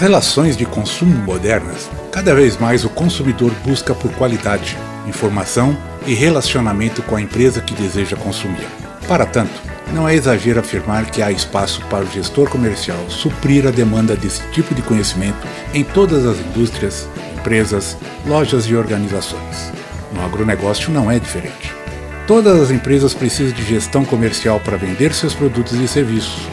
Nas relações de consumo modernas, cada vez mais o consumidor busca por qualidade, informação e relacionamento com a empresa que deseja consumir. Para tanto, não é exagero afirmar que há espaço para o gestor comercial suprir a demanda desse tipo de conhecimento em todas as indústrias, empresas, lojas e organizações. No agronegócio não é diferente. Todas as empresas precisam de gestão comercial para vender seus produtos e serviços.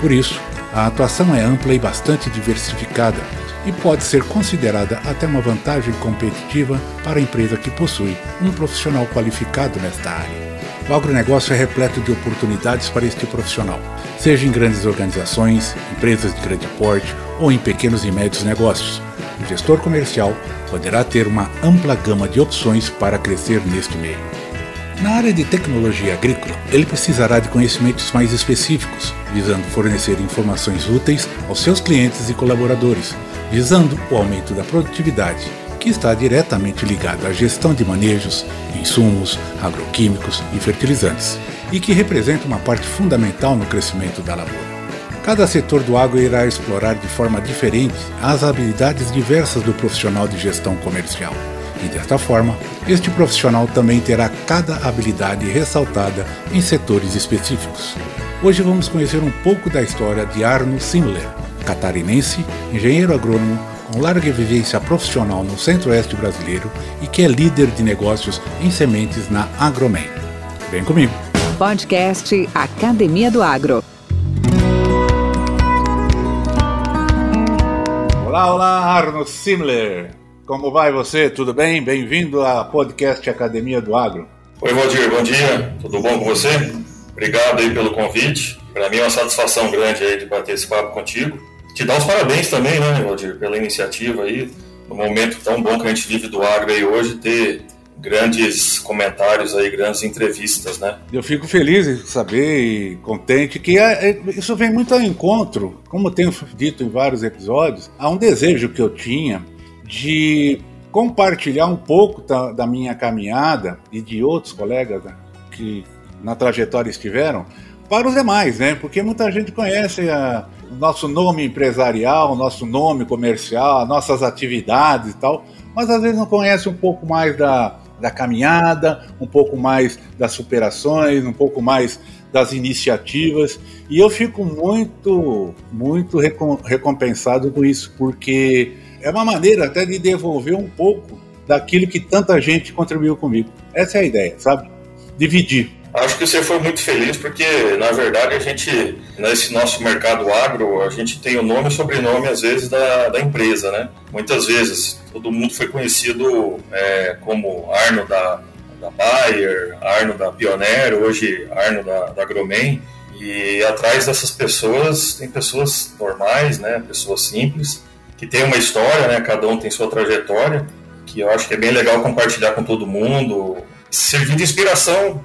Por isso, a atuação é ampla e bastante diversificada e pode ser considerada até uma vantagem competitiva para a empresa que possui um profissional qualificado nesta área. O agronegócio é repleto de oportunidades para este profissional, seja em grandes organizações, empresas de grande porte ou em pequenos e médios negócios. O gestor comercial poderá ter uma ampla gama de opções para crescer neste meio. Na área de tecnologia agrícola, ele precisará de conhecimentos mais específicos, visando fornecer informações úteis aos seus clientes e colaboradores, visando o aumento da produtividade, que está diretamente ligado à gestão de manejos, insumos, agroquímicos e fertilizantes, e que representa uma parte fundamental no crescimento da lavoura. Cada setor do agro irá explorar de forma diferente as habilidades diversas do profissional de gestão comercial e desta forma, este profissional também terá cada habilidade ressaltada em setores específicos. Hoje vamos conhecer um pouco da história de Arno Simler, catarinense, engenheiro agrônomo com larga vivência profissional no centro-oeste brasileiro e que é líder de negócios em sementes na Agromen. Vem comigo! Podcast Academia do Agro. Olá, olá, Arno Simler. Como vai você? Tudo bem? Bem-vindo ao podcast Academia do Agro. Oi, Valdir, bom dia. Tudo bom com você? Obrigado aí pelo convite. Para mim é uma satisfação grande aí de bater esse papo contigo. Te dar os parabéns também, né, Valdir, pela iniciativa aí, no momento tão bom que a gente vive do agro aí hoje, ter grandes comentários aí, grandes entrevistas, né? Eu fico feliz em saber e contente que é, é, isso vem muito ao encontro, como tenho dito em vários episódios, há um desejo que eu tinha de compartilhar um pouco da, da minha caminhada e de outros colegas né, que na trajetória estiveram para os demais, né? Porque muita gente conhece a, o nosso nome empresarial, o nosso nome comercial, nossas atividades e tal, mas às vezes não conhece um pouco mais da, da caminhada, um pouco mais das superações, um pouco mais das iniciativas. E eu fico muito, muito recompensado com isso, porque é uma maneira até de devolver um pouco daquilo que tanta gente contribuiu comigo. Essa é a ideia, sabe? Dividir. Acho que você foi muito feliz porque, na verdade, a gente, nesse nosso mercado agro, a gente tem o nome e sobrenome, às vezes, da, da empresa, né? Muitas vezes, todo mundo foi conhecido é, como Arno da, da Bayer, Arno da Pioneer, hoje Arno da, da Gromen. E atrás dessas pessoas, tem pessoas normais, né? Pessoas simples, que tem uma história, né? Cada um tem sua trajetória, que eu acho que é bem legal compartilhar com todo mundo. Servir de inspiração,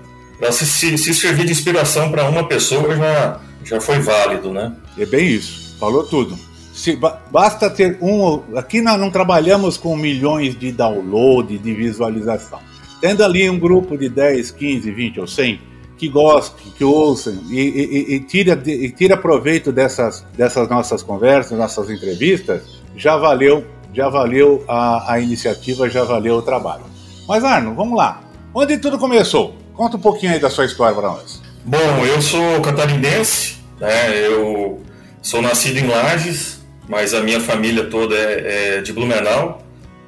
se, se, se servir de inspiração para uma pessoa já, já foi válido, né? É bem isso, falou tudo. Se, basta ter um. Aqui nós não trabalhamos com milhões de download, de visualização. Tendo ali um grupo de 10, 15, 20 ou 100 que gostem, que ouçam e, e, e, tira, e tira proveito dessas, dessas nossas conversas, nossas entrevistas, já valeu, já valeu a, a iniciativa, já valeu o trabalho. Mas Arno, vamos lá. Onde tudo começou? Conta um pouquinho aí da sua história para nós. Bom, eu sou catarinense, né? Eu sou nascido em Lages, mas a minha família toda é, é de Blumenau,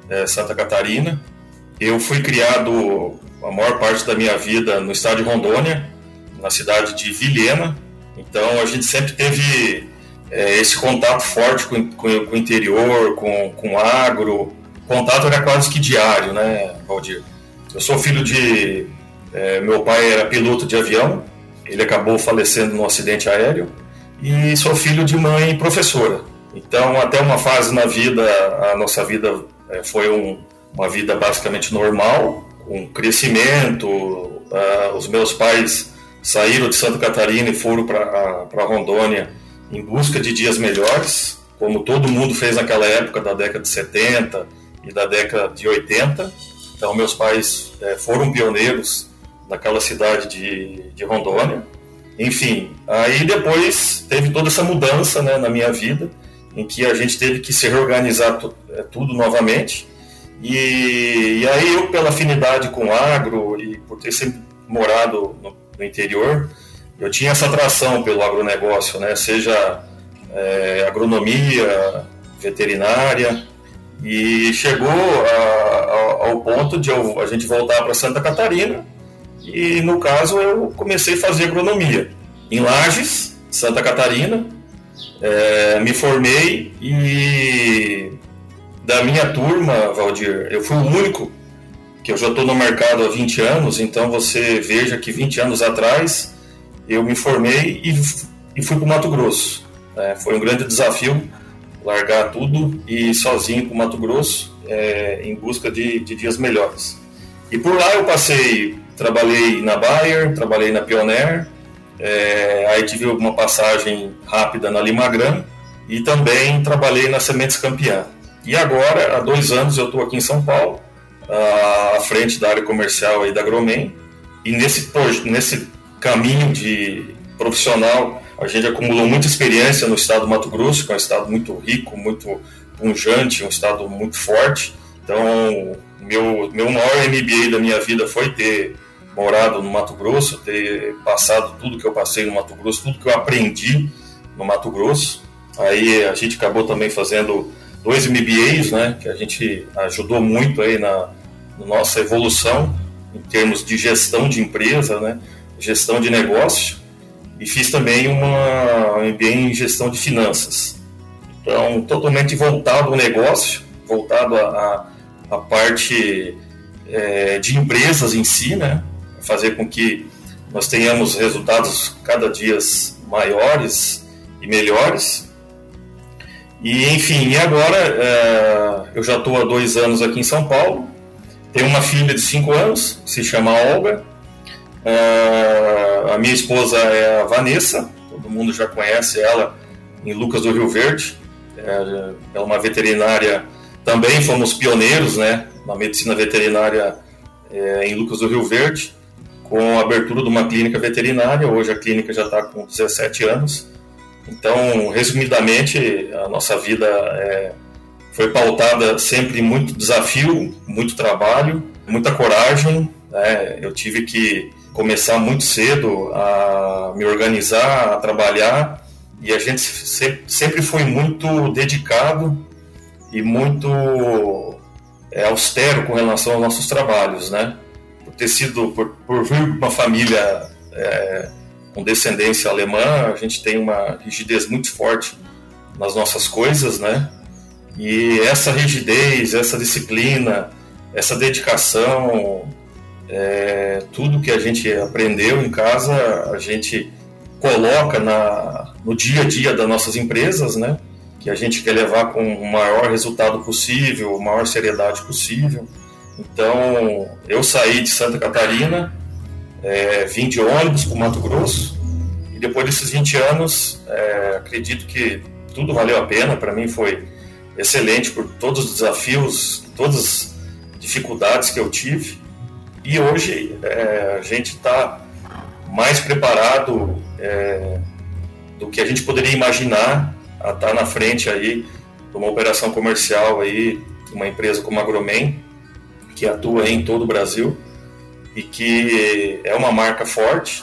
é Santa Catarina. Eu fui criado a maior parte da minha vida no estado de Rondônia, na cidade de Vilhena. Então a gente sempre teve é, esse contato forte com, com, com, o interior, com, com agro. O contato era quase que diário, né, Valdir? Eu sou filho de. É, meu pai era piloto de avião, ele acabou falecendo num acidente aéreo, e sou filho de mãe professora. Então, até uma fase na vida, a nossa vida é, foi um, uma vida basicamente normal, com crescimento. Uh, os meus pais saíram de Santa Catarina e foram para Rondônia em busca de dias melhores, como todo mundo fez naquela época da década de 70 e da década de 80. Então, meus pais é, foram pioneiros naquela cidade de, de Rondônia. Enfim, aí depois teve toda essa mudança né, na minha vida, em que a gente teve que se reorganizar é, tudo novamente. E, e, aí eu, pela afinidade com o agro e por ter sempre morado no, no interior, eu tinha essa atração pelo agronegócio, né? seja é, agronomia, veterinária, e chegou a, a, ao ponto de eu, a gente voltar para Santa Catarina, e no caso eu comecei a fazer agronomia em Lages, Santa Catarina, é, me formei e da minha turma, Valdir, eu fui o único que eu já estou no mercado há 20 anos, então você veja que 20 anos atrás eu me formei e, e fui para o Mato Grosso. É, foi um grande desafio largar tudo e ir sozinho para o Mato Grosso é, em busca de, de, dias melhores. E por lá eu passei, trabalhei na Bayer, trabalhei na Pioneer, é, aí tive uma passagem rápida na Limagran e também trabalhei na Sementes Campeã. E agora, há dois anos, eu estou aqui em São Paulo, à frente da área comercial aí da Gromen, e nesse, nesse caminho de profissional, a gente acumulou muita experiência no estado do Mato Grosso, que é um estado muito rico, muito punjante, um estado muito forte. Então, meu, meu maior MBA da minha vida foi ter morado no Mato Grosso, ter passado tudo que eu passei no Mato Grosso, tudo que eu aprendi no Mato Grosso. Aí a gente acabou também fazendo dois MBAs, né, que a gente ajudou muito aí na, na nossa evolução em termos de gestão de empresa, né, gestão de negócio, e fiz também uma MBA em gestão de finanças. Então, totalmente voltado ao negócio, voltado à parte é, de empresas em si, né, fazer com que nós tenhamos resultados cada dia maiores e melhores. E enfim, e agora é, eu já estou há dois anos aqui em São Paulo. Tenho uma filha de cinco anos, se chama Olga. É, a minha esposa é a Vanessa, todo mundo já conhece ela em Lucas do Rio Verde. É, é uma veterinária, também fomos pioneiros né, na medicina veterinária é, em Lucas do Rio Verde com a abertura de uma clínica veterinária. Hoje a clínica já está com 17 anos. Então, resumidamente, a nossa vida é, foi pautada sempre em muito desafio, muito trabalho, muita coragem. Né? Eu tive que começar muito cedo a me organizar, a trabalhar, e a gente sempre foi muito dedicado e muito é, austero com relação aos nossos trabalhos, né? ter sido, por, por vir uma família é, com descendência alemã, a gente tem uma rigidez muito forte nas nossas coisas, né? E essa rigidez, essa disciplina, essa dedicação, é, tudo que a gente aprendeu em casa, a gente coloca na, no dia a dia das nossas empresas, né? Que a gente quer levar com o maior resultado possível, a maior seriedade possível. Então, eu saí de Santa Catarina, é, vim de ônibus para o Mato Grosso, e depois desses 20 anos, é, acredito que tudo valeu a pena. Para mim foi excelente por todos os desafios, todas as dificuldades que eu tive. E hoje é, a gente está mais preparado é, do que a gente poderia imaginar a estar tá na frente aí de uma operação comercial aí, uma empresa como a Agromen, que atua em todo o Brasil e que é uma marca forte.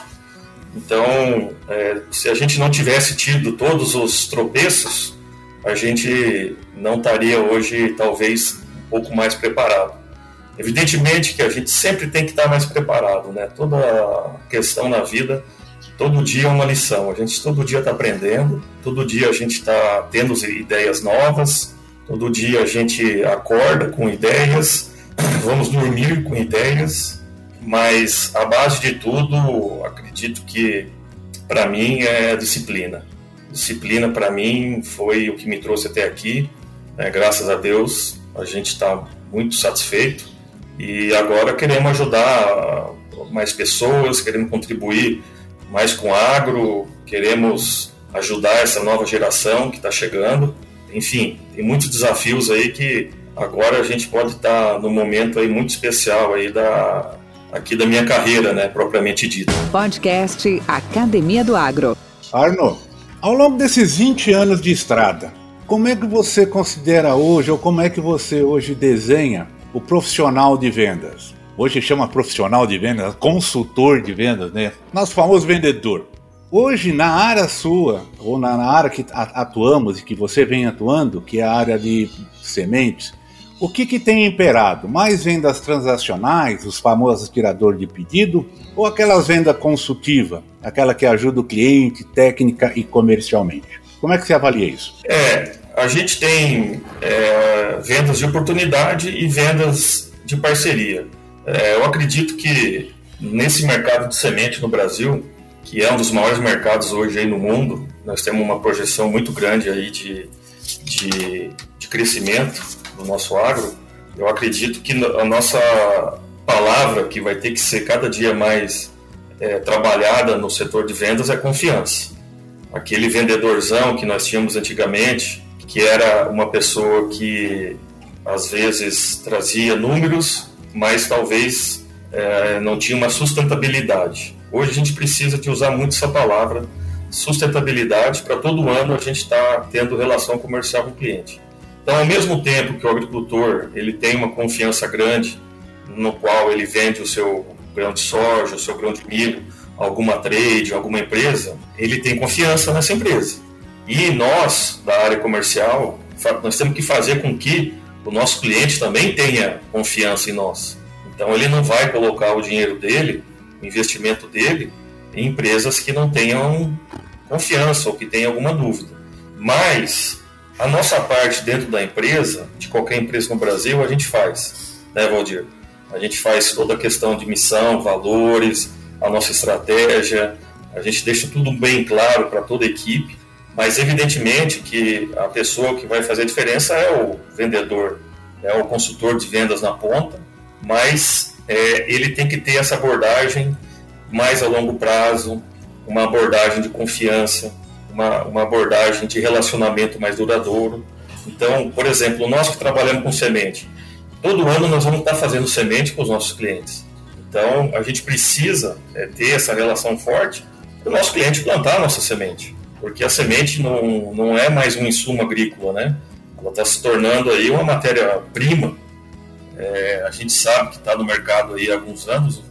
Então, é, se a gente não tivesse tido todos os tropeços, a gente não estaria hoje, talvez, um pouco mais preparado. Evidentemente que a gente sempre tem que estar mais preparado, né? Toda questão na vida, todo dia é uma lição. A gente todo dia está aprendendo, todo dia a gente está tendo ideias novas, todo dia a gente acorda com ideias vamos dormir com ideias, mas a base de tudo, acredito que para mim é disciplina. Disciplina para mim foi o que me trouxe até aqui, né? graças a Deus a gente está muito satisfeito e agora queremos ajudar mais pessoas, queremos contribuir mais com agro, queremos ajudar essa nova geração que está chegando. Enfim, tem muitos desafios aí que agora a gente pode estar tá num momento aí muito especial aí da aqui da minha carreira, né, propriamente dita. Podcast Academia do Agro. Arno, ao longo desses 20 anos de estrada, como é que você considera hoje, ou como é que você hoje desenha o profissional de vendas? Hoje chama profissional de vendas, consultor de vendas, né? Nosso famoso vendedor. Hoje, na área sua, ou na, área que atuamos e que você vem atuando, que é a área de sementes, o que, que tem imperado? Mais vendas transacionais, os famosos tirador de pedido, ou aquelas vendas consultiva, aquela que ajuda o cliente técnica e comercialmente? Como é que você avalia isso? É, a gente tem é, vendas de oportunidade e vendas de parceria. É, eu acredito que nesse mercado de semente no Brasil, que é um dos maiores mercados hoje aí no mundo, nós temos uma projeção muito grande aí de, de, de crescimento do nosso agro, eu acredito que a nossa palavra que vai ter que ser cada dia mais é, trabalhada no setor de vendas é confiança. Aquele vendedorzão que nós tínhamos antigamente, que era uma pessoa que às vezes trazia números, mas talvez é, não tinha uma sustentabilidade. Hoje a gente precisa de usar muito essa palavra, sustentabilidade, para todo ano a gente estar tá tendo relação comercial com o cliente. Então, ao mesmo tempo que o agricultor ele tem uma confiança grande no qual ele vende o seu grão de soja, o seu grão de milho, alguma trade, alguma empresa, ele tem confiança nessa empresa. E nós, da área comercial, nós temos que fazer com que o nosso cliente também tenha confiança em nós. Então, ele não vai colocar o dinheiro dele, o investimento dele, em empresas que não tenham confiança ou que tenham alguma dúvida. Mas a nossa parte dentro da empresa, de qualquer empresa no Brasil, a gente faz, né, Valdir? A gente faz toda a questão de missão, valores, a nossa estratégia, a gente deixa tudo bem claro para toda a equipe, mas evidentemente que a pessoa que vai fazer a diferença é o vendedor, é o consultor de vendas na ponta, mas é, ele tem que ter essa abordagem mais a longo prazo, uma abordagem de confiança, uma, uma abordagem de relacionamento mais duradouro. Então, por exemplo, nós que trabalhamos com semente, todo ano nós vamos estar fazendo semente com os nossos clientes. Então, a gente precisa é, ter essa relação forte para o nosso cliente plantar a nossa semente, porque a semente não, não é mais um insumo agrícola, né? Ela está se tornando aí uma matéria-prima. É, a gente sabe que está no mercado aí há alguns anos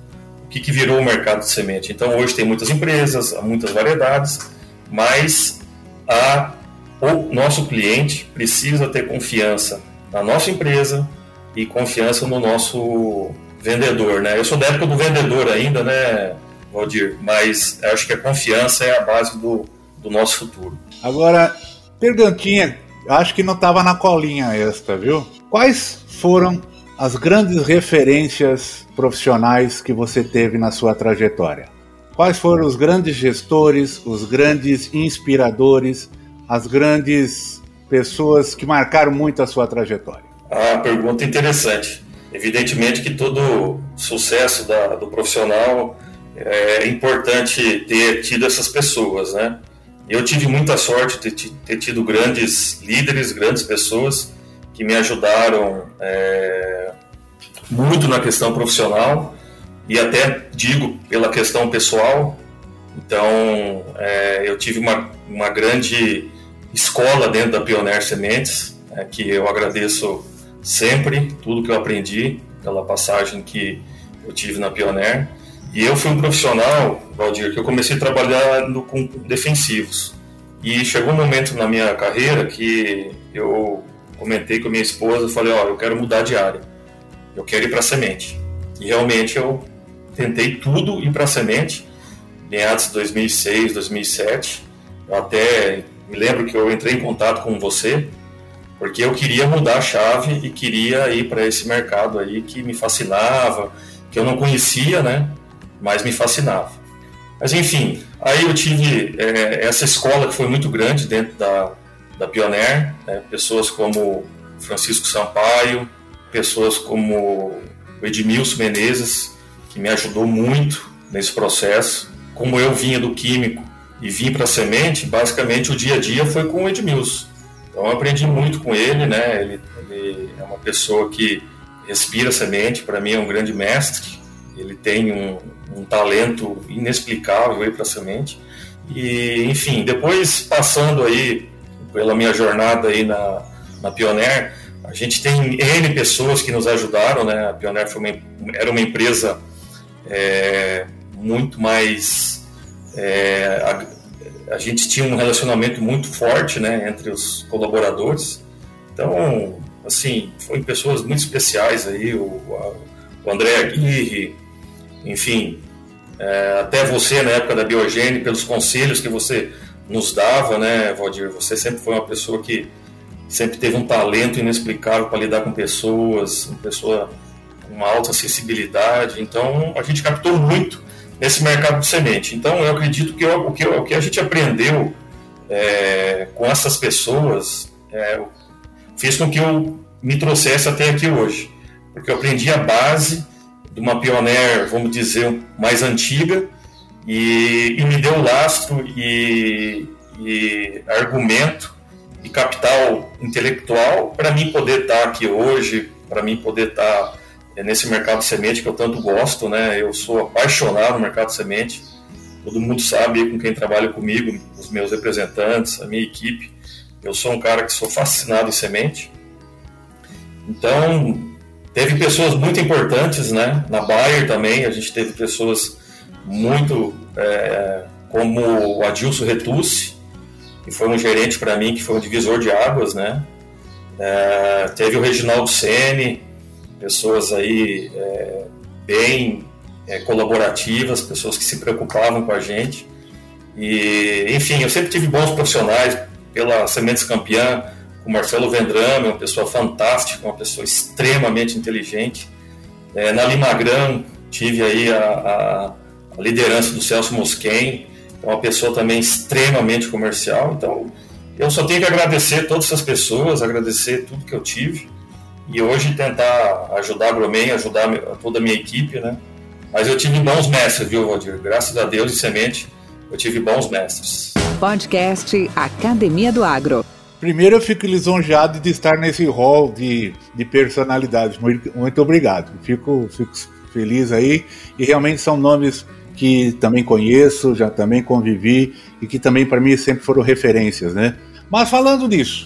o que, que virou o mercado de semente. Então, hoje tem muitas empresas, muitas variedades, mas a, o nosso cliente precisa ter confiança na nossa empresa e confiança no nosso vendedor, né? Eu sou da época do vendedor ainda, né, Valdir? Mas acho que a confiança é a base do, do nosso futuro. Agora, perguntinha, acho que não estava na colinha esta, viu? Quais foram as grandes referências profissionais que você teve na sua trajetória? Quais foram os grandes gestores, os grandes inspiradores, as grandes pessoas que marcaram muito a sua trajetória? Ah, pergunta interessante. Evidentemente que todo sucesso da, do profissional é importante ter tido essas pessoas, né? Eu tive muita sorte de ter tido grandes líderes, grandes pessoas que me ajudaram é, muito na questão profissional e até digo pela questão pessoal. Então, é, eu tive uma, uma grande escola dentro da Pioneer Sementes, é, que eu agradeço sempre tudo que eu aprendi pela passagem que eu tive na Pioneer. E eu fui um profissional, Valdir, que eu comecei a trabalhar no, com defensivos. E chegou um momento na minha carreira que eu comentei com a minha esposa, falei, oh, eu quero mudar de área, eu quero ir para semente. E realmente eu tentei tudo ir para semente, meados de 2006, 2007. Eu até me lembro que eu entrei em contato com você, porque eu queria mudar a chave e queria ir para esse mercado aí que me fascinava, que eu não conhecia, né? Mas me fascinava. Mas enfim, aí eu tive é, essa escola que foi muito grande dentro da, da Pioneer, né? pessoas como Francisco Sampaio, pessoas como o Edmilson Menezes, que me ajudou muito nesse processo. Como eu vinha do químico e vim para a semente, basicamente o dia a dia foi com o Edmilson. Então eu aprendi muito com ele, né? Ele, ele é uma pessoa que respira semente, para mim é um grande mestre. Ele tem um, um talento inexplicável aí para a semente. E, enfim, depois passando aí pela minha jornada aí na, na Pioneer, a gente tem N pessoas que nos ajudaram, né? A Pioneer foi uma, era uma empresa é, muito mais. É, a, a, gente tinha um relacionamento muito forte, né, entre os colaboradores. Então, assim, foram pessoas muito especiais aí, o, o André Aguirre, enfim, é, até você na época da Biogene, pelos conselhos que você nos dava, né, Valdir? Você sempre foi uma pessoa que sempre teve um talento inexplicável para lidar com pessoas, uma pessoa com uma alta acessibilidade. Então, a gente captou muito nesse mercado de semente. Então, eu acredito que o, que, o que a gente aprendeu é, com essas pessoas é, fez com que eu me trouxesse até aqui hoje. Porque eu aprendi a base de uma pioneer, vamos dizer, mais antiga, e, e me deu lastro e, e argumento e capital intelectual para mim poder estar tá aqui hoje, para mim poder estar tá, é, nesse mercado semente que eu tanto gosto, né? Eu sou apaixonado no mercado semente. Todo mundo sabe com quem trabalha comigo, os meus representantes, a minha equipe. Eu sou um cara que sou fascinado em semente. Então, teve pessoas muito importantes, né? Na Bayer também, a gente teve pessoas muito é, como o Adilson Retucci, que foi um gerente para mim, que foi um divisor de águas, né? É, teve o Reginaldo Sene, pessoas aí é, bem é, colaborativas, pessoas que se preocupavam com a gente. E, enfim, eu sempre tive bons profissionais pela Sementes Campeã, o Marcelo Vendrame, uma pessoa fantástica, uma pessoa extremamente inteligente. É, na Limagram, tive aí a, a, a liderança do Celso Mosquen, é uma pessoa também extremamente comercial. Então, eu só tenho que agradecer todas essas pessoas, agradecer tudo que eu tive e hoje tentar ajudar a Gromen, ajudar toda a minha equipe, né? Mas eu tive bons mestres, viu, Valdir? Graças a Deus e semente, eu tive bons mestres. Podcast Academia do Agro. Primeiro, eu fico lisonjeado de estar nesse hall de, de personalidades. Muito, obrigado. Fico, fico feliz aí. E realmente são nomes que também conheço, já também convivi e que também para mim sempre foram referências, né? Mas falando disso,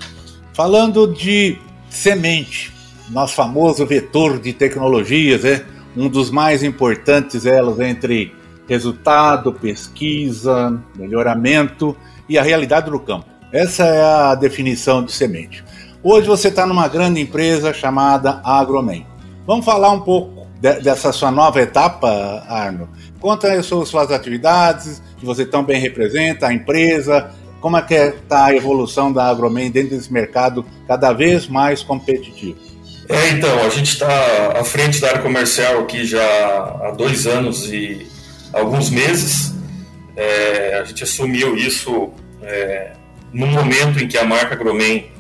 falando de semente, nosso famoso vetor de tecnologias, é um dos mais importantes elas entre resultado, pesquisa, melhoramento e a realidade do campo. Essa é a definição de semente. Hoje você está numa grande empresa chamada Agromen. Vamos falar um pouco de, dessa sua nova etapa, Arno. Conta as suas, atividades, que você tão bem representa, a empresa, como é que está a evolução da Agromen dentro desse mercado cada vez mais competitivo? É, então, a gente está à frente da área comercial aqui já há dois anos e alguns meses. É, a gente assumiu isso é, no momento em que a marca Agromen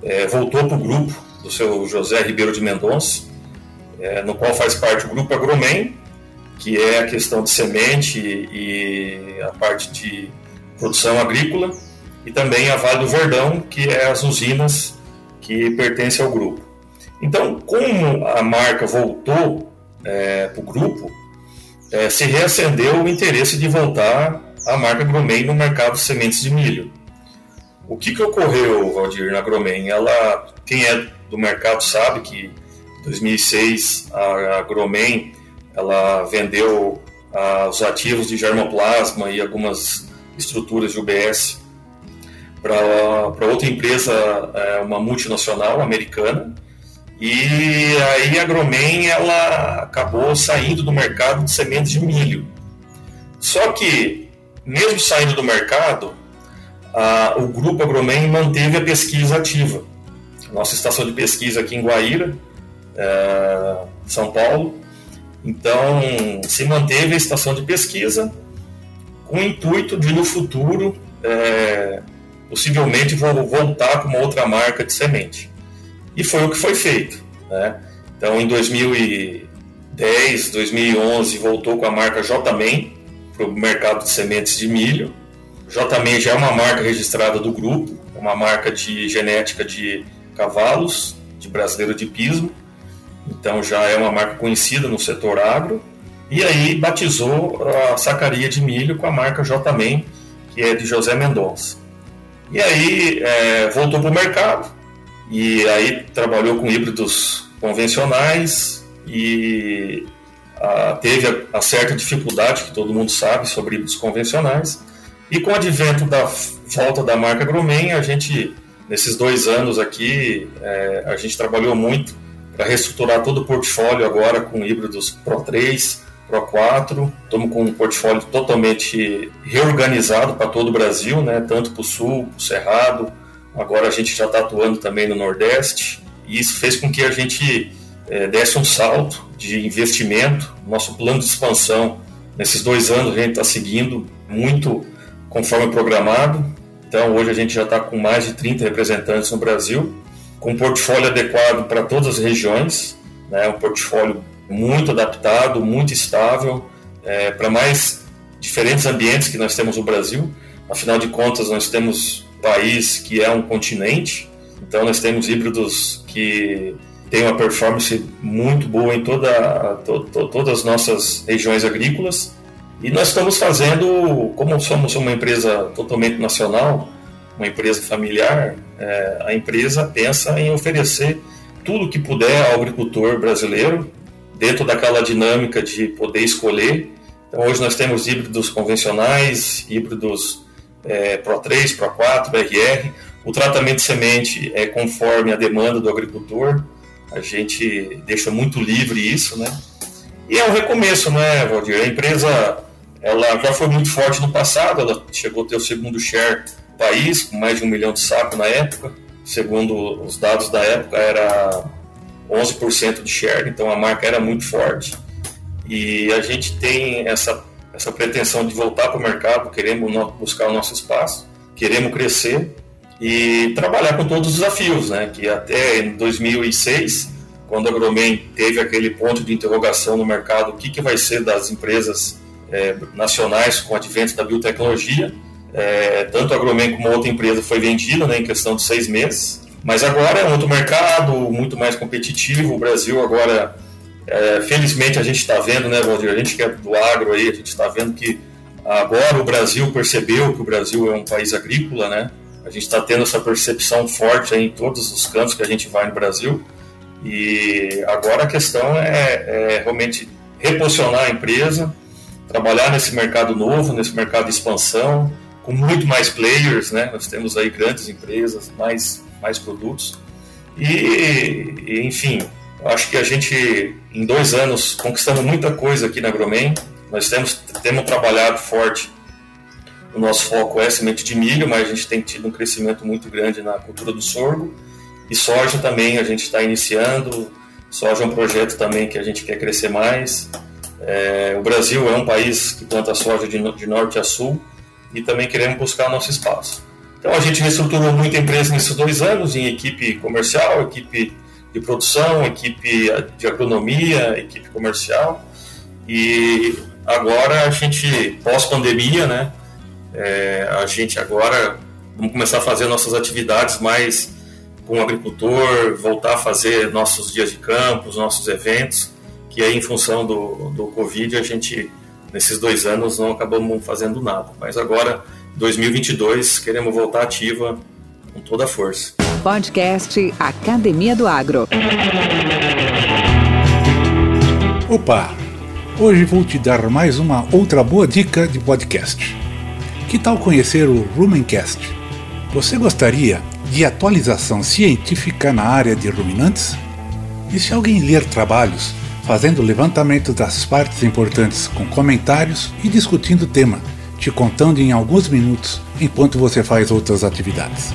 é, voltou para o grupo do seu José Ribeiro de Mendonça, é, no qual faz parte o grupo Agromen, que é a questão de semente e a parte de produção agrícola, e também a Vale do Verdão, que é as usinas que pertencem ao grupo. Então, como a marca voltou é, para o grupo, é, se reacendeu o interesse de voltar a marca Gromen no mercado de sementes de milho. O que, que ocorreu, Valdir, na Gromen? Ela, quem é do mercado sabe que em 2006 a, Gromen ela vendeu os ativos de germoplasma e algumas estruturas de UBS para outra empresa, é, uma multinacional americana. E aí a Gromen ela acabou saindo do mercado de sementes de milho. Só que, mesmo saindo do mercado, a, o grupo Agromen manteve a pesquisa ativa. Nossa estação de pesquisa aqui em Guaíra, é, São Paulo, então, se manteve a estação de pesquisa com o intuito de, no futuro, é, possivelmente voltar com uma outra marca de semente. E foi o que foi feito. Né? Então, em 2010, 2011, voltou com a marca J-Man para o mercado de sementes de milho. J-Man já é uma marca registrada do grupo, uma marca de genética de cavalos, de brasileiro de pismo. Então, já é uma marca conhecida no setor agro. E aí batizou a sacaria de milho com a marca J-Man, que é de José Mendonça. E aí é, voltou para o mercado, e aí trabalhou com híbridos convencionais e a, teve a, a, certa dificuldade, que todo mundo sabe, sobre híbridos convencionais. E com o advento da volta da marca Gromen, a gente, nesses dois anos aqui, é, a gente trabalhou muito para reestruturar todo o portfólio agora com híbridos Pro 3, Pro 4. Estamos com um portfólio totalmente reorganizado para todo o Brasil, né? tanto para o Sul, para o Cerrado. Agora a gente já está atuando também no Nordeste. E isso fez com que a gente é, desse um salto de investimento. Nosso plano de expansão, nesses dois anos, a gente está seguindo muito conforme programado. Então, hoje a gente já está com mais de 30 representantes no Brasil, com um portfólio adequado para todas as regiões, né? um portfólio muito adaptado, muito estável, é, para mais diferentes ambientes que nós temos no Brasil. Afinal de contas, nós temos um país que é um continente, então nós temos híbridos que têm uma performance muito boa em toda, to, to, todas as nossas regiões agrícolas. E nós estamos fazendo, como somos uma empresa totalmente nacional, uma empresa familiar, é, a empresa pensa em oferecer tudo que puder ao agricultor brasileiro, dentro daquela dinâmica de poder escolher. Então, hoje nós temos híbridos convencionais, híbridos é, Pro 3, Pro 4, RR. O tratamento de semente é conforme a demanda do agricultor. A gente deixa muito livre isso, né? E é um recomeço, né, Valdir? A empresa ela já foi muito forte no passado, ela chegou a ter o segundo share país, com mais de um milhão de sacos na época. Segundo os dados da época, era 11% de share, então a marca era muito forte. E a gente tem essa, essa pretensão de voltar para o mercado, queremos buscar o nosso espaço, queremos crescer e trabalhar com todos os desafios, né? Que até em 2006, quando a Gromen teve aquele ponto de interrogação no mercado, o que, que vai ser das empresas é, nacionais com o advento da biotecnologia, é, tanto a Gromen como outra empresa foi vendida né, em questão de seis meses. Mas agora é um outro mercado, muito mais competitivo. O Brasil agora, é, felizmente, a gente está vendo, né, Valdir? A gente que é do agro aí, a gente está vendo que agora o Brasil percebeu que o Brasil é um país agrícola, né? A gente está tendo essa percepção forte em todos os cantos que a gente vai no Brasil. E agora a questão é, é realmente reposicionar a empresa, trabalhar nesse mercado novo, nesse mercado de expansão, com muito mais players, né? Nós temos aí grandes empresas, mais mais produtos. E, e enfim, acho que a gente, em dois anos, conquistamos muita coisa aqui na Gromen. Nós temos, temos trabalhado forte. O nosso foco é semente de milho, mas a gente tem tido um crescimento muito grande na cultura do sorgo. E soja também a gente está iniciando. Soja é um projeto também que a gente quer crescer mais. É, o Brasil é um país que planta soja de, de norte a sul e também queremos buscar nosso espaço. Então a gente reestruturou muito a empresa nesses dois anos em equipe comercial, equipe de produção, equipe de agronomia, equipe comercial. E agora a gente, pós-pandemia, né, é, a gente agora vamos começar a fazer nossas atividades mais com o agricultor, voltar a fazer nossos dias de campo, nossos eventos, que aí em função do, do Covid a gente, nesses dois anos, não acabamos fazendo nada. Mas agora 2022 queremos voltar ativa com toda a força. Podcast Academia do Agro. Opa! Hoje vou te dar mais uma outra boa dica de podcast. Que tal conhecer o Rumencast? Você gostaria de atualização científica na área de ruminantes? E se alguém ler trabalhos fazendo levantamento das partes importantes com comentários e discutindo o tema? te contando em alguns minutos enquanto você faz outras atividades.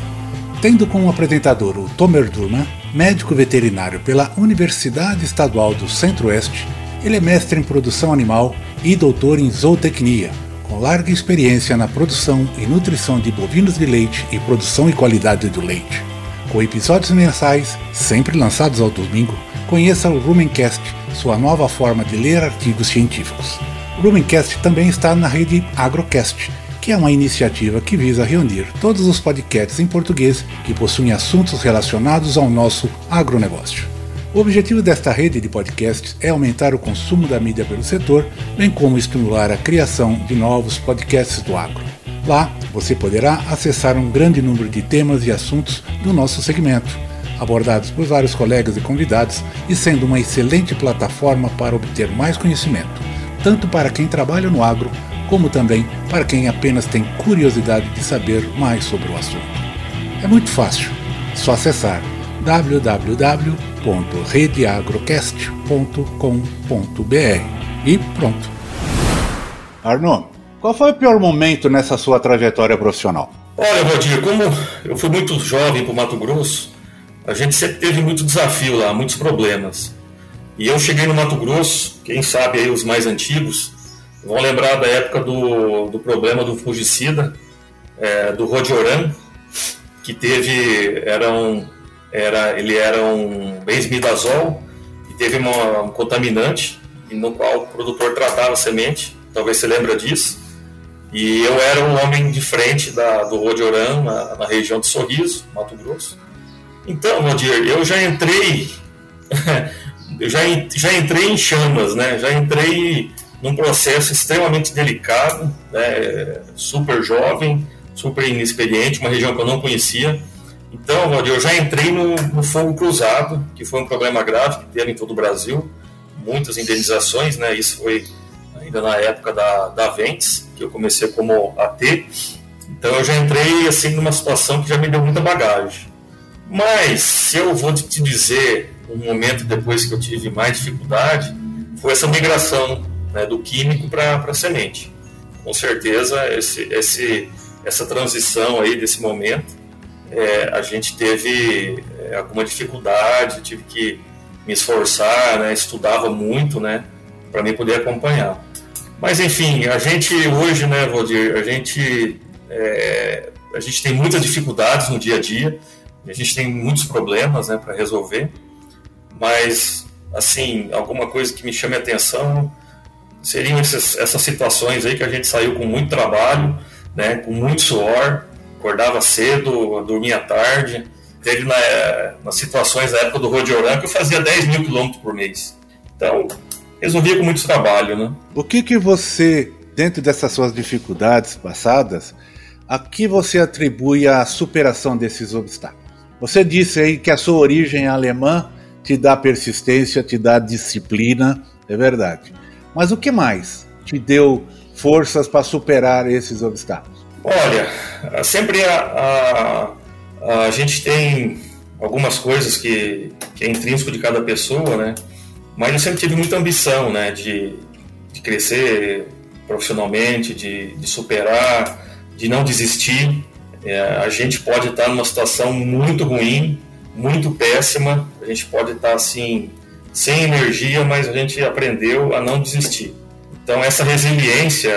Tendo como apresentador o Tomer Durman, médico veterinário pela Universidade Estadual do Centro-Oeste, ele é mestre em produção animal e doutor em zootecnia, com larga experiência na produção e nutrição de bovinos de leite e produção e qualidade do leite. Com episódios mensais, sempre lançados ao domingo, conheça o Rumencast, sua nova forma de ler artigos científicos. O Rumencast também está na rede Agrocast, que é uma iniciativa que visa reunir todos os podcasts em português que possuem assuntos relacionados ao nosso agronegócio. O objetivo desta rede de podcasts é aumentar o consumo da mídia pelo setor, bem como estimular a criação de novos podcasts do agro. Lá, você poderá acessar um grande número de temas e assuntos do nosso segmento, abordados por vários colegas e convidados, e sendo uma excelente plataforma para obter mais conhecimento, tanto para quem trabalha no agro, como também para quem apenas tem curiosidade de saber mais sobre o assunto. É muito fácil, só acessar www.redeagrocast.com.br e pronto. Arno, qual foi o pior momento nessa sua trajetória profissional? Olha, Valdir, como eu fui muito jovem para o Mato Grosso, a gente sempre teve muito desafio lá, muitos problemas. E eu cheguei no Mato Grosso, quem sabe aí os mais antigos vão lembrar da época do, do problema do fungicida, é, do Rodioran, que teve, era um, era, ele era um benzimidazol e teve uma, um contaminante no qual o produtor tratava a semente, talvez você lembra disso. E eu era um homem de frente da, do Rodioran, na, na região de Sorriso, Mato Grosso. Então, Valdir, eu já entrei, já, já entrei em chamas, né? Já entrei num processo extremamente delicado, né? super jovem, super inexperiente, uma região que eu não conhecia. Então, Valdir, eu já entrei no, no fogo cruzado, que foi um problema grave que teve em todo o Brasil, muitas indenizações, né? Isso foi ainda na época da, da Ventes, que eu comecei como AT. Então eu já entrei assim numa situação que já me deu muita bagagem. Mas se eu vou te dizer um momento depois que eu tive mais dificuldade, foi essa migração né, do químico para a semente. Com certeza esse, esse, essa transição aí desse momento, é, a gente teve é, alguma dificuldade, tive que me esforçar, né, estudava muito, né, para mim poder acompanhar. Mas enfim, a gente hoje, né, Valdir, a gente, é, a gente tem muitas dificuldades no dia a dia, a gente tem muitos problemas né, para resolver, mas assim, alguma coisa que me chame a atenção seriam essas, essas situações aí que a gente saiu com muito trabalho, né, com muito suor, acordava cedo, dormia tarde. Teve na, nas situações da época do Rodioran que eu fazia 10 mil quilômetros por mês. Então, resolvia com muito trabalho, né? O que que você, dentro dessas suas dificuldades passadas, a que você atribui a superação desses obstáculos? Você disse aí que a sua origem alemã te dá persistência, te dá disciplina, é verdade. Mas o que mais te deu forças para superar esses obstáculos? Olha, sempre a, a, a gente tem algumas coisas que, que é intrínseco de cada pessoa, né? Mas eu sempre tive muita ambição, né, de, de crescer profissionalmente, de, de superar, de não desistir. É, a gente pode estar numa situação muito ruim, muito péssima, a gente pode estar assim, sem energia, mas a gente aprendeu a não desistir. Então, essa resiliência,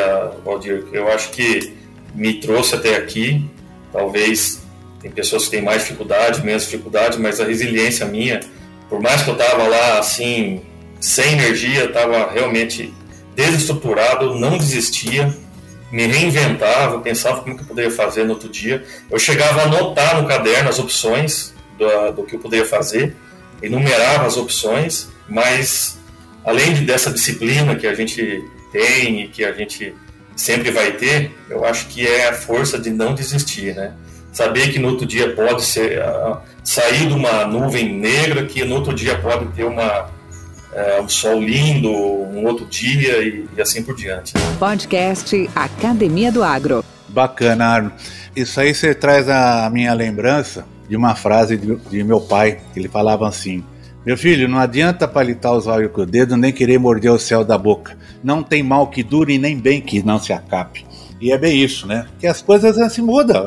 Valdir, eu acho que me trouxe até aqui. Talvez tem pessoas que têm mais dificuldade, menos dificuldade, mas a resiliência minha, por mais que eu estava lá assim, sem energia, estava realmente desestruturado, não desistia, me reinventava, pensava como que eu poderia fazer no outro dia. Eu chegava a anotar no caderno as opções do, do que eu poderia fazer, enumerava as opções, mas além de, dessa disciplina que a gente tem e que a gente sempre vai ter, eu acho que é a força de não desistir, né? Saber que no outro dia pode ser uh, sair de uma nuvem negra, que no outro dia pode ter uma é, um sol lindo, um outro dia e, e, assim por diante. Podcast Academia do Agro. Bacana, Arno. Isso aí você traz a minha lembrança de uma frase de, de meu pai, que ele falava assim: Meu filho, não adianta palitar os olhos com o dedo nem querer morder o céu da boca. Não tem mal que dure nem bem que não se acabe. E é bem isso, né? Que as coisas se mudam.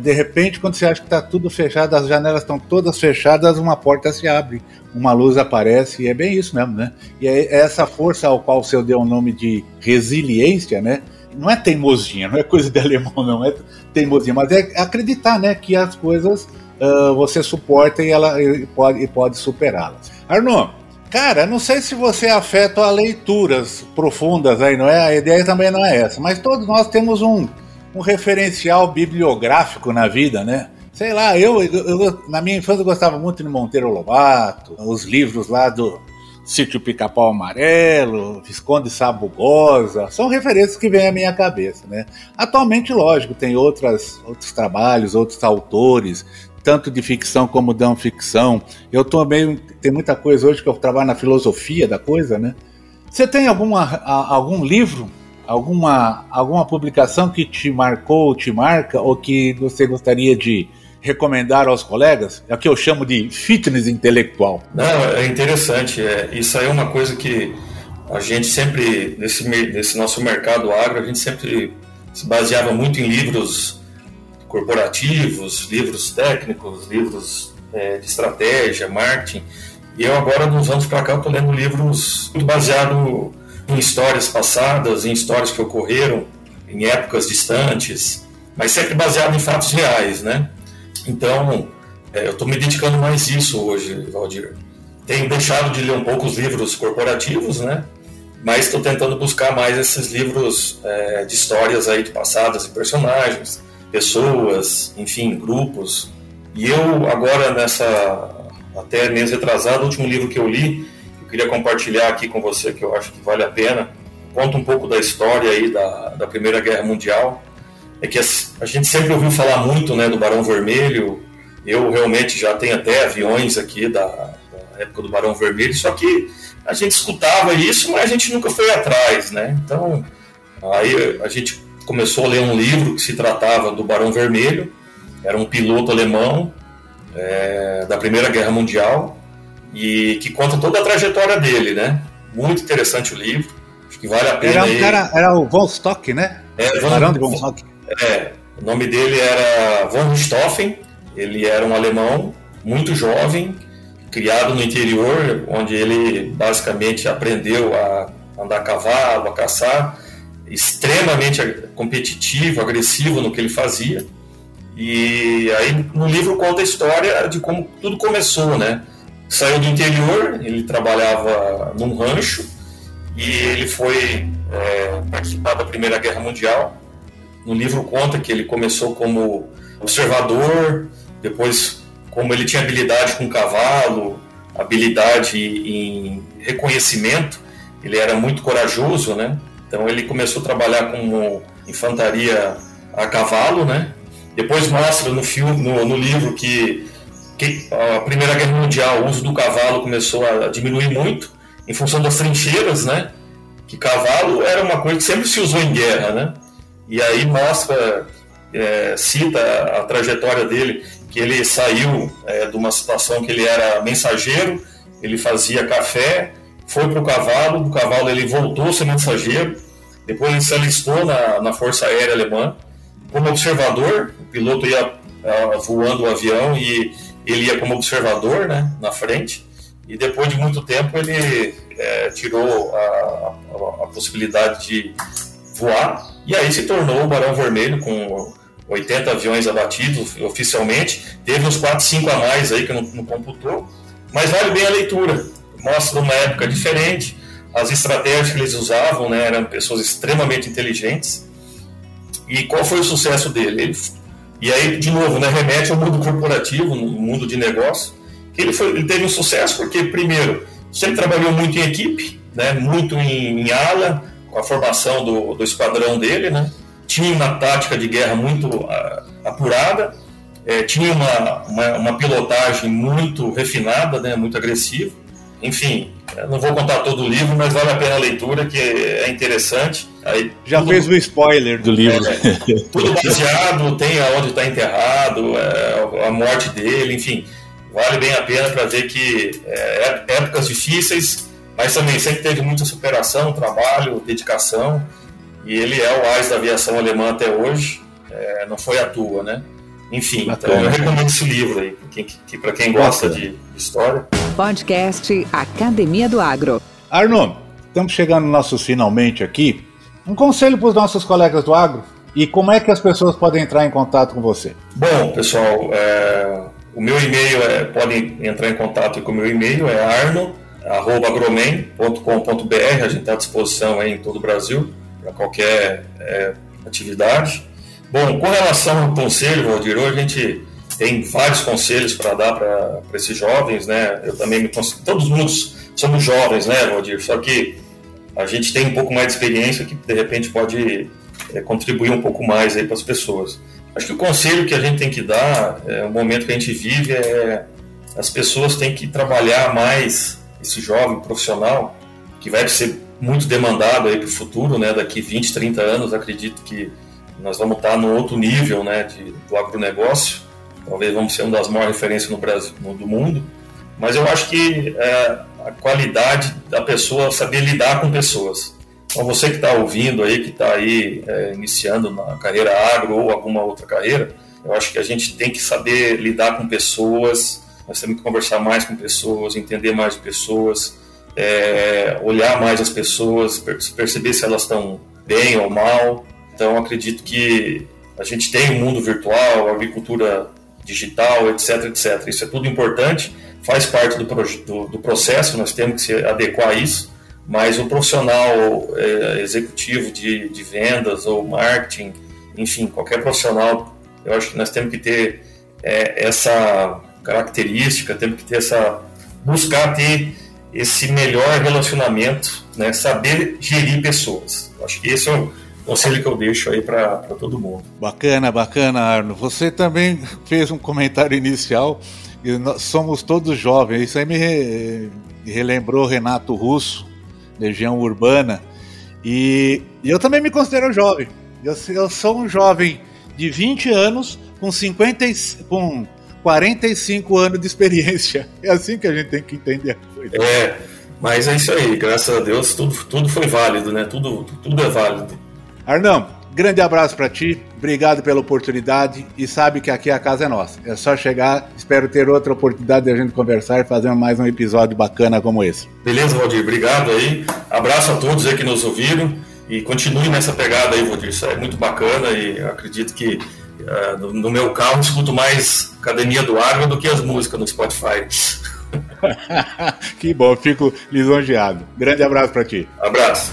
De repente, quando você acha que está tudo fechado, as janelas estão todas fechadas, uma porta se abre, uma luz aparece, e é bem isso mesmo, né? E é essa força ao qual o senhor deu o nome de resiliência, né? Não é teimosinha, não é coisa de alemão, não é teimosinha, mas é acreditar, né? Que as coisas uh, você suporta e ela e pode, e pode superá-las. Arno, cara, não sei se você afeta a leituras profundas aí, não é? A ideia também não é essa, mas todos nós temos um, um referencial bibliográfico na vida, né? Sei lá, eu, eu, eu, na minha infância eu gostava muito de Monteiro Lobato, os livros lá do Sítio Pica-Pau Amarelo, Visconde Sabugosa, são referências que vêm à minha cabeça, né? Atualmente, lógico, tem outras, outros trabalhos, outros autores, tanto de ficção como de não ficção. Eu também tem muita coisa hoje que eu trabalho na filosofia da coisa, né? Você tem alguma, algum livro, alguma, alguma publicação que te marcou, te marca, ou que você gostaria de recomendar aos colegas? É o que eu chamo de fitness intelectual. Não, é interessante. É, isso aí é uma coisa que a gente sempre, nesse, nesse nosso mercado agro, a gente sempre se baseava muito em livros corporativos, livros técnicos, livros é, de estratégia, marketing. E eu agora, nos anos para cá, estou lendo livros muito baseados em histórias passadas, em histórias que ocorreram em épocas distantes, mas sempre baseado em fatos reais, né? Então, é, eu estou me dedicando mais isso hoje, Valdir. Tenho deixado de ler um pouco os livros corporativos, né? Mas estou tentando buscar mais esses livros é, de histórias aí de passadas e personagens, pessoas, enfim, grupos. E eu agora nessa até mês retrasado, o último livro que eu li, eu queria compartilhar aqui com você que eu acho que vale a pena. Conta um pouco da história aí da, da Primeira Guerra Mundial é que a gente sempre ouviu falar muito né, do Barão Vermelho. Eu realmente já tenho até aviões aqui da, da época do Barão Vermelho, só que a gente escutava isso, mas a gente nunca foi atrás, né? Então, aí a gente começou a ler um livro que se tratava do Barão Vermelho, era um piloto alemão é, da Primeira Guerra Mundial e que conta toda a trajetória dele, né? Muito interessante o livro, acho que vale a pena. Era, cara, era o Von Stock, né? É, Barão de Von Stock. É, o nome dele era von Richthofen, ele era um alemão muito jovem, criado no interior, onde ele basicamente aprendeu a andar a cavalo, a caçar, extremamente competitivo, agressivo no que ele fazia. E aí no livro conta a história de como tudo começou, né? Saiu do interior, ele trabalhava num rancho e ele foi é, participar da Primeira Guerra Mundial no livro conta que ele começou como observador, depois como ele tinha habilidade com cavalo, habilidade em reconhecimento, ele era muito corajoso, né? Então ele começou a trabalhar como infantaria a cavalo, né? Depois mostra no filme, no, no livro que, que a Primeira Guerra Mundial, o uso do cavalo começou a diminuir muito em função das trincheiras, né? Que cavalo era uma coisa que sempre se usou em guerra, né? e aí mostra, é, cita a trajetória dele, que ele saiu é, de uma situação que ele era mensageiro, ele fazia café, foi para o cavalo, do cavalo ele voltou a ser mensageiro, depois ele se alistou na, na Força Aérea Alemã, como observador, o piloto ia uh, voando o avião e ele ia como observador né, na frente, e depois de muito tempo ele é, tirou a, a, a possibilidade de voar e aí se tornou o Barão Vermelho com 80 aviões abatidos oficialmente. Teve uns 4, 5 a mais aí que não, não computou. Mas vale bem a leitura. Mostra uma época diferente. As estratégias que eles usavam né, eram pessoas extremamente inteligentes. E qual foi o sucesso dele? Ele, e aí, de novo, né, remete ao mundo corporativo, no mundo de negócio. Que ele, foi, ele teve um sucesso porque, primeiro, sempre trabalhou muito em equipe, né, muito em, em ala, com a formação do, do esquadrão dele, né? Tinha uma tática de guerra muito uh, apurada, é, tinha uma, uma, uma, pilotagem muito refinada, né? Muito agressiva. Enfim, não vou contar todo o livro, mas vale a pena a leitura, que é, é interessante. Aí, Já tudo, fez o spoiler do livro. É, tudo baseado, tem aonde está enterrado, é, a morte dele, enfim. Vale bem a pena para ver que é, épocas difíceis mas também sempre teve muita superação, trabalho, dedicação, e ele é o AIS da aviação alemã até hoje, é, não foi à toa, né? Enfim, Bacana. então eu recomendo esse livro aí, para quem gosta de, de história. Podcast Academia do Agro. Arno, estamos chegando nossos finalmente aqui. Um conselho para os nossos colegas do agro e como é que as pessoas podem entrar em contato com você? Bom, pessoal, é, O meu e-mail é, podem entrar em contato com o meu e-mail, é arno.agromen.com.br, a gente está à disposição aí em todo o Brasil para qualquer é, atividade. Bom, com relação ao conselho, Valdir, hoje a gente tem vários conselhos para dar para esses jovens, né? Eu também me considero, todos nós somos jovens, né, Valdir? Só que a gente tem um pouco mais de experiência que de repente pode é, contribuir um pouco mais aí para as pessoas. Acho que o conselho que a gente tem que dar, é, o momento que a gente vive, é as pessoas têm que trabalhar mais esse jovem profissional, que vai ser muito demandado aí para o futuro, né? Daqui 20, 30 anos, acredito que nós vamos estar no outro nível, né? De, do agronegócio. Talvez vamos ser uma das maiores referências no Brasil, no, do mundo. Mas eu acho que é, a qualidade da pessoa saber lidar com pessoas. Então, você que está ouvindo aí, que está aí é, iniciando na carreira agro ou alguma outra carreira, eu acho que a gente tem que saber lidar com pessoas, nós temos que conversar mais com pessoas, entender mais de pessoas, é, olhar mais as pessoas, perceber se elas estão bem ou mal. Então, acredito que a gente tem o um mundo virtual, agricultura digital, etc, etc. Isso é tudo importante, faz parte do, do, do processo, nós temos que se adequar a isso mas o profissional é, executivo de, de vendas ou marketing, enfim, qualquer profissional, eu acho que nós temos que ter é, essa característica, temos que ter essa buscar ter esse melhor relacionamento, né, saber gerir pessoas. Acho que esse é o conselho que eu deixo aí para todo mundo. Bacana, bacana, Arno. Você também fez um comentário inicial. Nós somos todos jovens. Isso aí me, re, me relembrou Renato Russo, Legião Urbana. E, e eu também me considero jovem. Eu, eu, sou um jovem de 20 anos com, 50, com 45 anos de experiência. É assim que a gente tem que entender a coisa. É, mas é isso aí. Graças a Deus tudo, tudo foi válido, né? Tudo, tudo é válido. Arnão, grande abraço para ti. Obrigado pela oportunidade e sabe que aqui a casa é nossa. É só chegar. Espero ter outra oportunidade de a gente conversar e fazer mais um episódio bacana como esse. Beleza, Valdir. Obrigado aí. Abraço a todos aí que nos ouviram e continue nessa pegada aí, Valdir. Isso é muito bacana e acredito que uh, no, no, meu carro escuto mais Academia do Agro do que as músicas no Spotify. que bom, fico lisonjeado. Grande abraço para ti. Abraço.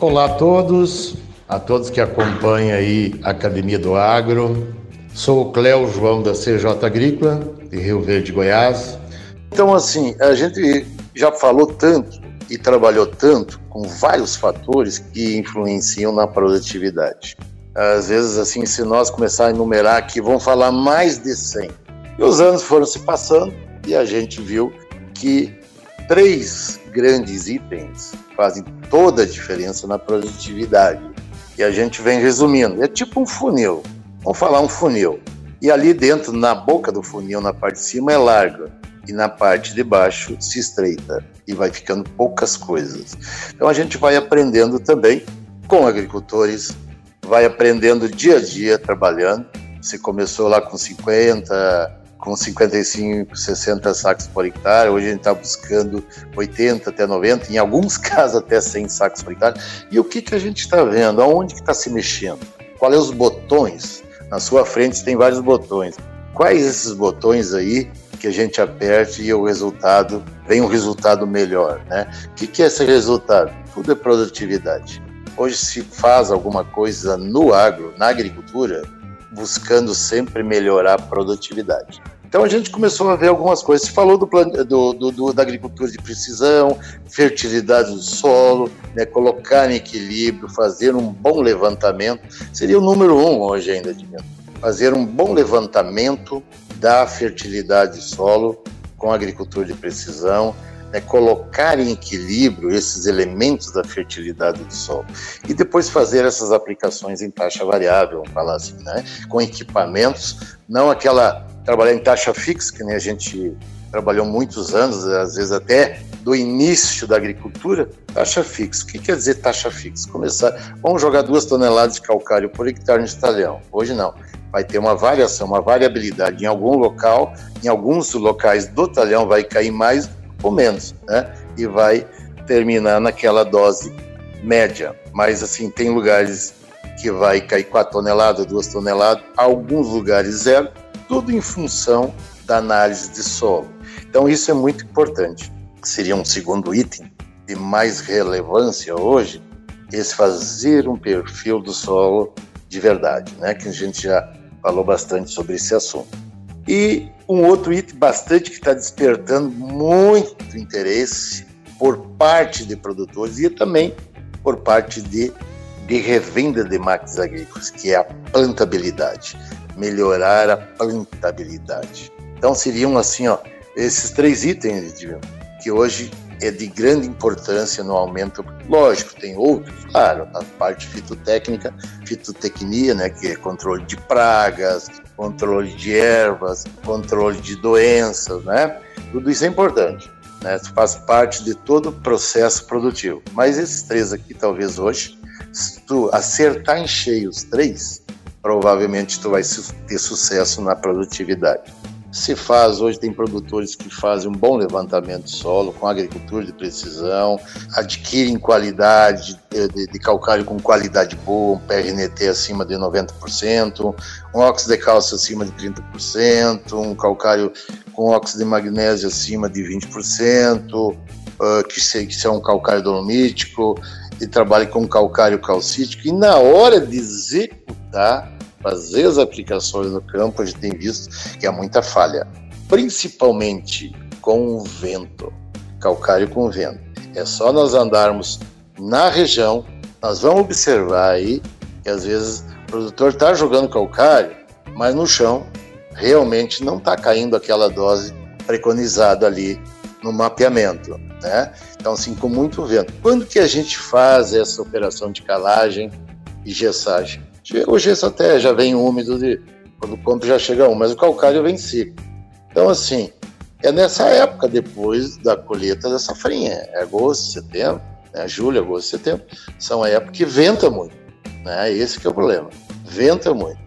Olá a todos, a todos que acompanham aí a Academia do Agro. Sou o Cléo João da CJ Agrícola, de Rio Verde, Goiás. Então, assim, a gente já falou tanto e trabalhou tanto com vários fatores que influenciam na produtividade. Às vezes, assim, se nós começar a enumerar aqui, vão falar mais de 100. E os anos foram se passando e a gente viu que três grandes itens fazem toda a diferença na produtividade. E a gente vem resumindo. É tipo um funil. Vamos falar um funil. E ali dentro, na boca do funil, na parte de cima, é larga. E na parte de baixo se estreita. E vai ficando poucas coisas. Então a gente vai aprendendo também com agricultores, vai aprendendo dia a dia trabalhando. Você começou lá com 50, com 55, 60 sacos por hectare. Hoje a gente está buscando 80 até 90, em alguns casos até 100 sacos por hectare. E o que, que a gente está vendo? Aonde que está se mexendo? Quais são os botões? Na sua frente tem vários botões. Quais esses botões aí que a gente aperte e o resultado vem um resultado melhor, né? O que, que é esse resultado? Tudo é produtividade. Hoje se faz alguma coisa no agro, na agricultura, buscando sempre melhorar a produtividade. Então a gente começou a ver algumas coisas. Você falou do, do, do, da agricultura de precisão, fertilidade do solo, né, colocar em equilíbrio, fazer um bom levantamento. Seria o número um hoje ainda, Edmilson. Fazer um bom levantamento da fertilidade do solo com agricultura de precisão, né, colocar em equilíbrio esses elementos da fertilidade do solo e depois fazer essas aplicações em taxa variável, vamos falar assim, né, com equipamentos, não aquela trabalhar em taxa fixa que nem a gente trabalhou muitos anos, às vezes até do início da agricultura, taxa fixa. O que quer dizer taxa fixa? Começar, vamos jogar duas toneladas de calcário por hectare no talhão. Hoje não. Vai ter uma variação, uma variabilidade. Em algum local, em alguns locais do talhão vai cair mais ou menos, né? E vai terminar naquela dose média. Mas assim, tem lugares que vai cair 4 toneladas, 2 toneladas, alguns lugares zero, tudo em função da análise de solo. Então isso é muito importante. Seria um segundo item de mais relevância hoje, esse fazer um perfil do solo de verdade, né? Que a gente já falou bastante sobre esse assunto. E um outro item bastante que está despertando muito interesse por parte de produtores e também por parte de, de revenda de máquinas agrícolas, que é a plantabilidade, melhorar a plantabilidade. Então seriam assim, ó, esses três itens que hoje é de grande importância no aumento. Lógico, tem outros, claro, a parte fitotécnica, fitotecnia, né, que é controle de pragas, controle de ervas, controle de doenças, né? Tudo isso é importante, né? Faz parte de todo o processo produtivo. Mas esses três aqui, talvez hoje, se tu acertar em cheio os três, provavelmente tu vai ter sucesso na produtividade se faz, hoje tem produtores que fazem um bom levantamento de solo com agricultura de precisão, adquirem qualidade de, de, de calcário com qualidade boa, um PRNT acima de 90%, um óxido de cálcio acima de 30%, um calcário com óxido de magnésio acima de 20%, uh, que, se, que é um calcário dolomítico, e trabalhe com calcário calcítico, e na hora de executar, fazer as aplicações no campo, a gente tem visto que há muita falha, principalmente com o vento, calcário com vento. É só nós andarmos na região, nós vamos observar aí que às vezes o produtor está jogando calcário, mas no chão realmente não está caindo aquela dose preconizada ali no mapeamento, né? Então, assim, com muito vento. Quando que a gente faz essa operação de calagem e gessagem? Hoje esse até já vem úmido, de, quando o campo já chega um, mas o calcário vem seco. Então, assim, é nessa época depois da colheita da safrinha, é agosto, setembro, né, julho, agosto, setembro, são a época que venta muito, né, esse que é o problema, venta muito.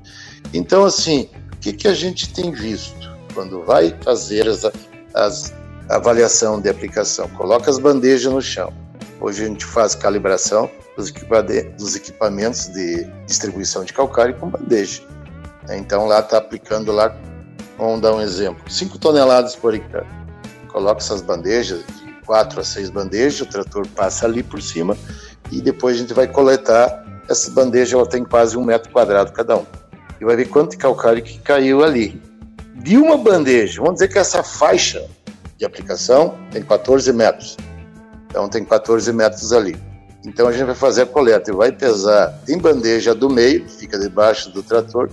Então, assim, o que, que a gente tem visto quando vai fazer as, as avaliação de aplicação? Coloca as bandejas no chão. Hoje a gente faz calibração, dos equipamentos de distribuição de calcário com bandeja. Então lá está aplicando lá, vamos dar um exemplo, 5 toneladas por hectare. Coloca essas bandejas, de 4 a 6 bandejas, o trator passa ali por cima e depois a gente vai coletar. Essa bandeja ela tem quase um metro quadrado cada um. E vai ver quanto de calcário que caiu ali. De uma bandeja, vamos dizer que essa faixa de aplicação tem 14 metros. Então tem 14 metros ali então a gente vai fazer a coleta e vai pesar em bandeja do meio, fica debaixo do trator,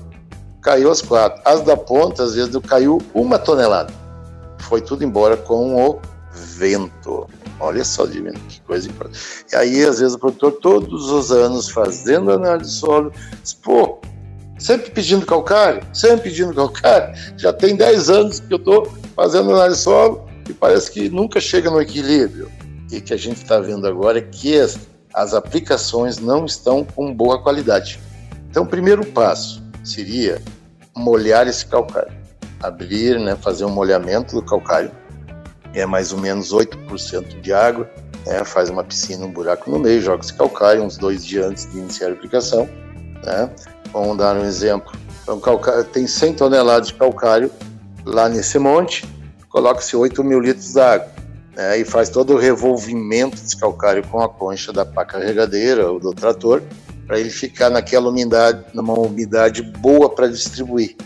caiu as quatro. As da ponta, às vezes, caiu uma tonelada. Foi tudo embora com o vento. Olha só, divino, que coisa importante. E aí, às vezes, o produtor, todos os anos, fazendo análise de solo, diz, pô, sempre pedindo calcário, sempre pedindo calcário. Já tem 10 anos que eu estou fazendo análise de solo e parece que nunca chega no equilíbrio. E que a gente está vendo agora é que as aplicações não estão com boa qualidade. Então, o primeiro passo seria molhar esse calcário, abrir, né, fazer um molhamento do calcário, é mais ou menos 8% de água, né, faz uma piscina, um buraco no meio, joga esse calcário uns dois dias antes de iniciar a aplicação. Né. Vamos dar um exemplo. Então, calcário, tem 100 toneladas de calcário lá nesse monte, coloca-se 8 mil litros d'água né, e faz todo o revolvimento desse calcário com a concha da pá carregadeira ou do trator, para ele ficar naquela umidade, numa umidade boa para distribuir.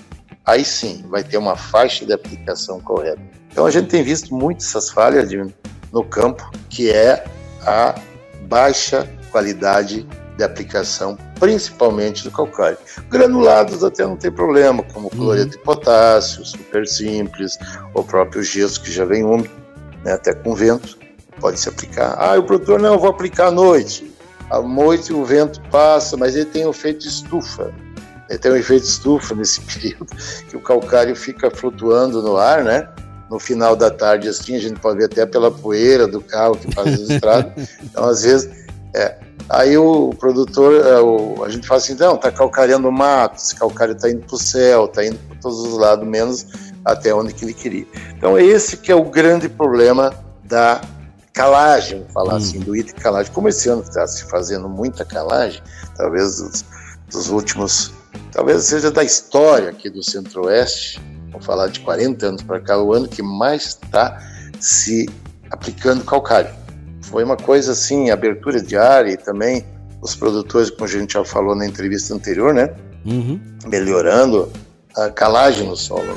Aí sim, vai ter uma faixa de aplicação correta. Então a gente tem visto muito essas falhas de, no campo, que é a baixa qualidade de aplicação, principalmente do calcário. Granulados até não tem problema, como uhum. cloreto de potássio, super simples, o próprio gesso que já vem úmido né, até com vento, pode se aplicar. Ah, o produtor, não, eu vou aplicar à noite. À noite o vento passa, mas ele tem o efeito estufa. Ele tem um efeito estufa nesse período, que o calcário fica flutuando no ar, né? No final da tarde, assim, a gente pode ver até pela poeira do carro que faz o estrado. Então, às vezes, é, Aí o produtor, é, o, a gente fala assim, não, tá calcareando o mato, esse calcário tá indo pro céu, tá indo para todos os lados, menos até onde que ele queria. Então esse que é o grande problema da calagem, vamos falar hum. assim, do item calagem. Como esse ano está se fazendo muita calagem, talvez dos, dos últimos, talvez seja da história aqui do Centro-Oeste, vamos falar de 40 anos para cá, o ano que mais está se aplicando calcário foi uma coisa assim, abertura de área e também os produtores, como a gente já falou na entrevista anterior, né? Uhum. Melhorando a calagem no solo.